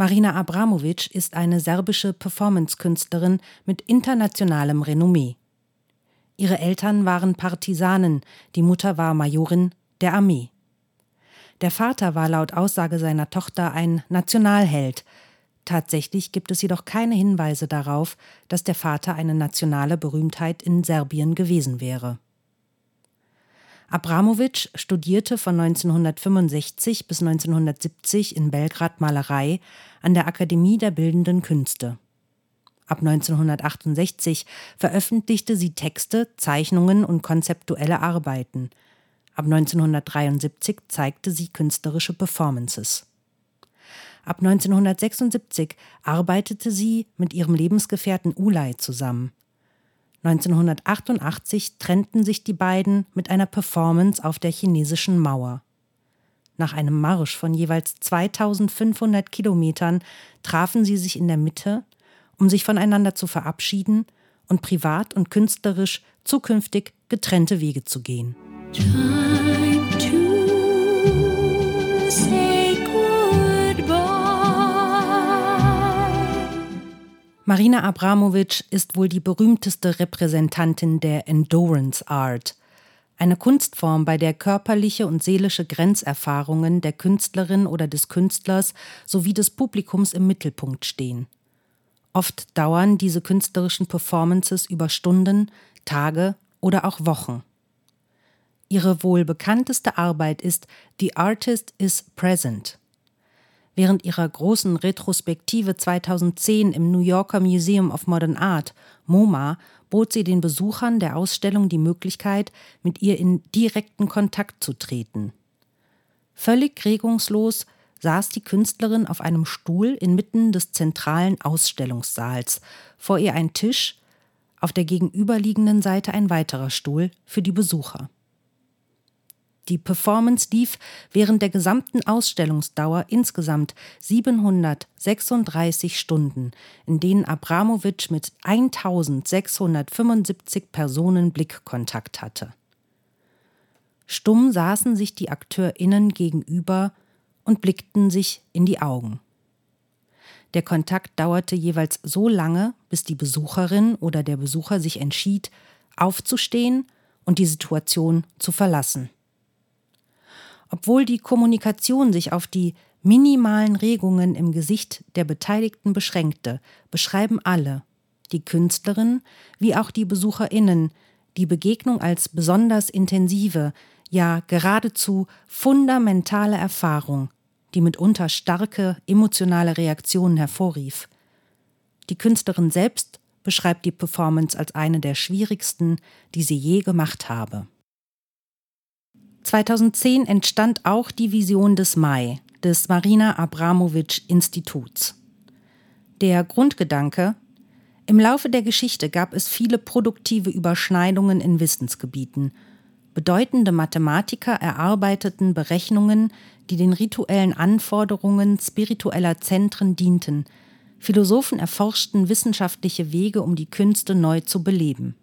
Marina Abramovic ist eine serbische Performance-Künstlerin mit internationalem Renommee. Ihre Eltern waren Partisanen, die Mutter war Majorin der Armee. Der Vater war laut Aussage seiner Tochter ein Nationalheld. Tatsächlich gibt es jedoch keine Hinweise darauf, dass der Vater eine nationale Berühmtheit in Serbien gewesen wäre. Abramowitsch studierte von 1965 bis 1970 in Belgrad Malerei an der Akademie der Bildenden Künste. Ab 1968 veröffentlichte sie Texte, Zeichnungen und konzeptuelle Arbeiten. Ab 1973 zeigte sie künstlerische Performances. Ab 1976 arbeitete sie mit ihrem Lebensgefährten Ulay zusammen. 1988 trennten sich die beiden mit einer Performance auf der chinesischen Mauer. Nach einem Marsch von jeweils 2500 Kilometern trafen sie sich in der Mitte, um sich voneinander zu verabschieden und privat und künstlerisch zukünftig getrennte Wege zu gehen. Time Marina Abramovic ist wohl die berühmteste Repräsentantin der Endurance Art, eine Kunstform, bei der körperliche und seelische Grenzerfahrungen der Künstlerin oder des Künstlers sowie des Publikums im Mittelpunkt stehen. Oft dauern diese künstlerischen Performances über Stunden, Tage oder auch Wochen. Ihre wohl bekannteste Arbeit ist The Artist is Present. Während ihrer großen Retrospektive 2010 im New Yorker Museum of Modern Art, MoMA, bot sie den Besuchern der Ausstellung die Möglichkeit, mit ihr in direkten Kontakt zu treten. Völlig regungslos saß die Künstlerin auf einem Stuhl inmitten des zentralen Ausstellungssaals, vor ihr ein Tisch, auf der gegenüberliegenden Seite ein weiterer Stuhl für die Besucher. Die Performance lief während der gesamten Ausstellungsdauer insgesamt 736 Stunden, in denen Abramowitsch mit 1675 Personen Blickkontakt hatte. Stumm saßen sich die AkteurInnen gegenüber und blickten sich in die Augen. Der Kontakt dauerte jeweils so lange, bis die Besucherin oder der Besucher sich entschied, aufzustehen und die Situation zu verlassen. Obwohl die Kommunikation sich auf die minimalen Regungen im Gesicht der Beteiligten beschränkte, beschreiben alle, die Künstlerin wie auch die Besucherinnen, die Begegnung als besonders intensive, ja geradezu fundamentale Erfahrung, die mitunter starke emotionale Reaktionen hervorrief. Die Künstlerin selbst beschreibt die Performance als eine der schwierigsten, die sie je gemacht habe. 2010 entstand auch die Vision des Mai, des Marina Abramowitsch Instituts. Der Grundgedanke Im Laufe der Geschichte gab es viele produktive Überschneidungen in Wissensgebieten. Bedeutende Mathematiker erarbeiteten Berechnungen, die den rituellen Anforderungen spiritueller Zentren dienten. Philosophen erforschten wissenschaftliche Wege, um die Künste neu zu beleben.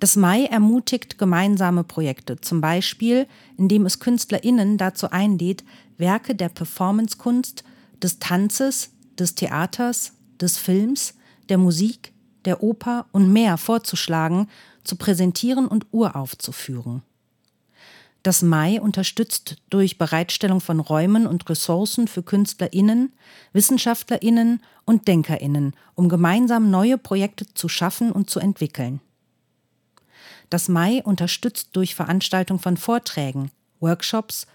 Das Mai ermutigt gemeinsame Projekte, zum Beispiel, indem es KünstlerInnen dazu einlädt, Werke der Performancekunst, des Tanzes, des Theaters, des Films, der Musik, der Oper und mehr vorzuschlagen, zu präsentieren und uraufzuführen. Das Mai unterstützt durch Bereitstellung von Räumen und Ressourcen für KünstlerInnen, WissenschaftlerInnen und DenkerInnen, um gemeinsam neue Projekte zu schaffen und zu entwickeln. Das Mai unterstützt durch Veranstaltung von Vorträgen, Workshops,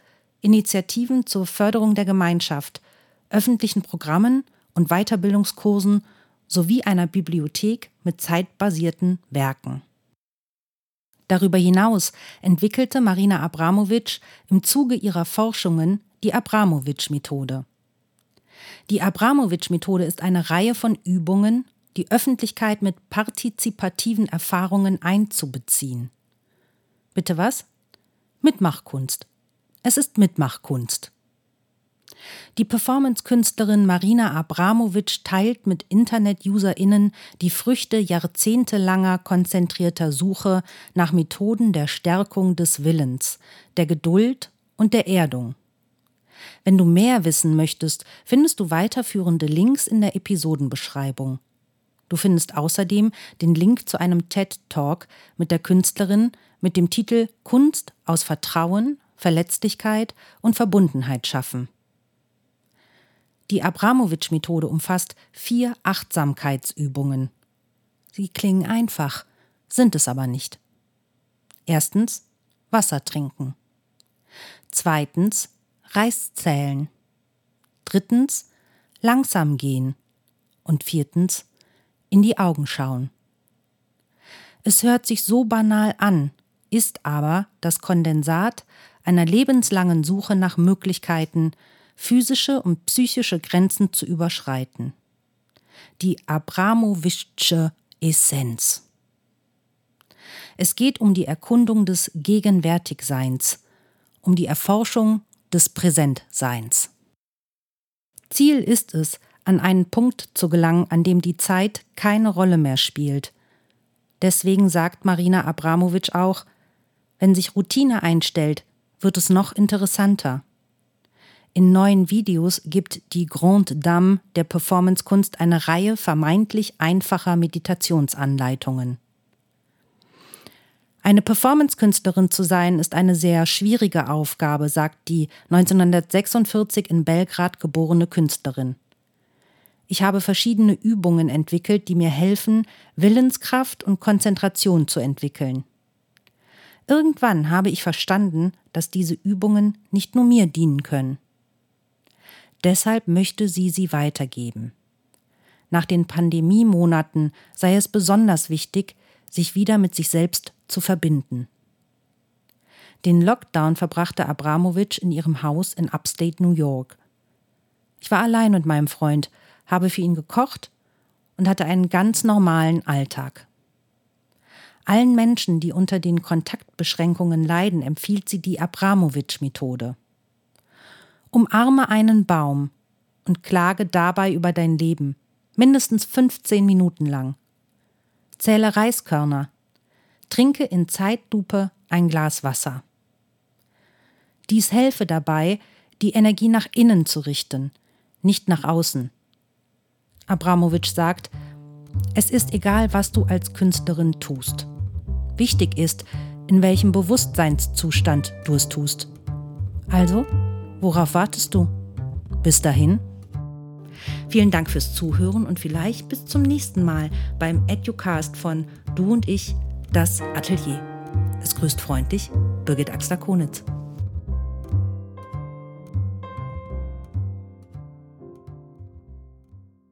Initiativen zur Förderung der Gemeinschaft, öffentlichen Programmen und Weiterbildungskursen sowie einer Bibliothek mit zeitbasierten Werken. Darüber hinaus entwickelte Marina Abramovic im Zuge ihrer Forschungen die Abramovic-Methode. Die Abramovic-Methode ist eine Reihe von Übungen, die Öffentlichkeit mit partizipativen Erfahrungen einzubeziehen. Bitte was? Mitmachkunst. Es ist Mitmachkunst. Die Performance-Künstlerin Marina Abramovic teilt mit Internet-UserInnen die Früchte jahrzehntelanger konzentrierter Suche nach Methoden der Stärkung des Willens, der Geduld und der Erdung. Wenn du mehr wissen möchtest, findest du weiterführende Links in der Episodenbeschreibung. Du findest außerdem den Link zu einem TED Talk mit der Künstlerin mit dem Titel Kunst aus Vertrauen, Verletzlichkeit und Verbundenheit schaffen. Die Abramowitsch-Methode umfasst vier Achtsamkeitsübungen. Sie klingen einfach, sind es aber nicht. Erstens Wasser trinken. Zweitens Reis zählen. Drittens langsam gehen. Und viertens in die Augen schauen. Es hört sich so banal an, ist aber das Kondensat einer lebenslangen Suche nach Möglichkeiten, physische und psychische Grenzen zu überschreiten. Die Abramowischsche Essenz. Es geht um die Erkundung des Gegenwärtigseins, um die Erforschung des Präsentseins. Ziel ist es, an einen Punkt zu gelangen, an dem die Zeit keine Rolle mehr spielt. Deswegen sagt Marina Abramowitsch auch, wenn sich Routine einstellt, wird es noch interessanter. In neuen Videos gibt die Grande Dame der Performancekunst eine Reihe vermeintlich einfacher Meditationsanleitungen. Eine Performancekünstlerin zu sein, ist eine sehr schwierige Aufgabe, sagt die 1946 in Belgrad geborene Künstlerin. Ich habe verschiedene Übungen entwickelt, die mir helfen, Willenskraft und Konzentration zu entwickeln. Irgendwann habe ich verstanden, dass diese Übungen nicht nur mir dienen können. Deshalb möchte sie sie weitergeben. Nach den Pandemiemonaten sei es besonders wichtig, sich wieder mit sich selbst zu verbinden. Den Lockdown verbrachte Abramowitsch in ihrem Haus in Upstate New York. Ich war allein mit meinem Freund, habe für ihn gekocht und hatte einen ganz normalen Alltag. Allen Menschen, die unter den Kontaktbeschränkungen leiden, empfiehlt sie die Abramowitsch-Methode. Umarme einen Baum und klage dabei über dein Leben, mindestens 15 Minuten lang. Zähle Reiskörner. Trinke in Zeitlupe ein Glas Wasser. Dies helfe dabei, die Energie nach innen zu richten, nicht nach außen. Abramowitsch sagt, es ist egal, was du als Künstlerin tust. Wichtig ist, in welchem Bewusstseinszustand du es tust. Also, Worauf wartest du? Bis dahin. Vielen Dank fürs Zuhören und vielleicht bis zum nächsten Mal beim Educast von Du und ich, das Atelier. Es grüßt freundlich Birgit Axler-Konitz.